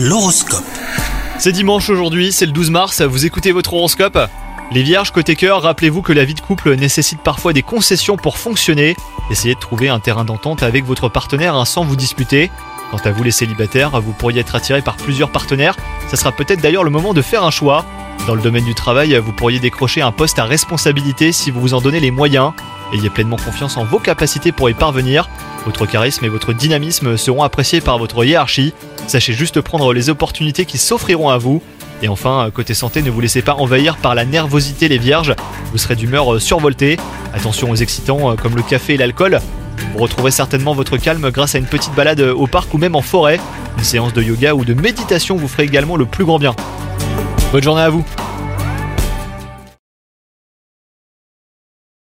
L'horoscope. C'est dimanche aujourd'hui, c'est le 12 mars, vous écoutez votre horoscope? Les vierges côté cœur, rappelez-vous que la vie de couple nécessite parfois des concessions pour fonctionner. Essayez de trouver un terrain d'entente avec votre partenaire hein, sans vous disputer. Quant à vous les célibataires, vous pourriez être attiré par plusieurs partenaires. Ça sera peut-être d'ailleurs le moment de faire un choix. Dans le domaine du travail, vous pourriez décrocher un poste à responsabilité si vous vous en donnez les moyens. Ayez pleinement confiance en vos capacités pour y parvenir. Votre charisme et votre dynamisme seront appréciés par votre hiérarchie. Sachez juste prendre les opportunités qui s'offriront à vous. Et enfin, côté santé, ne vous laissez pas envahir par la nervosité les vierges. Vous serez d'humeur survoltée. Attention aux excitants comme le café et l'alcool. Vous retrouverez certainement votre calme grâce à une petite balade au parc ou même en forêt. Une séance de yoga ou de méditation vous ferait également le plus grand bien. Bonne journée à vous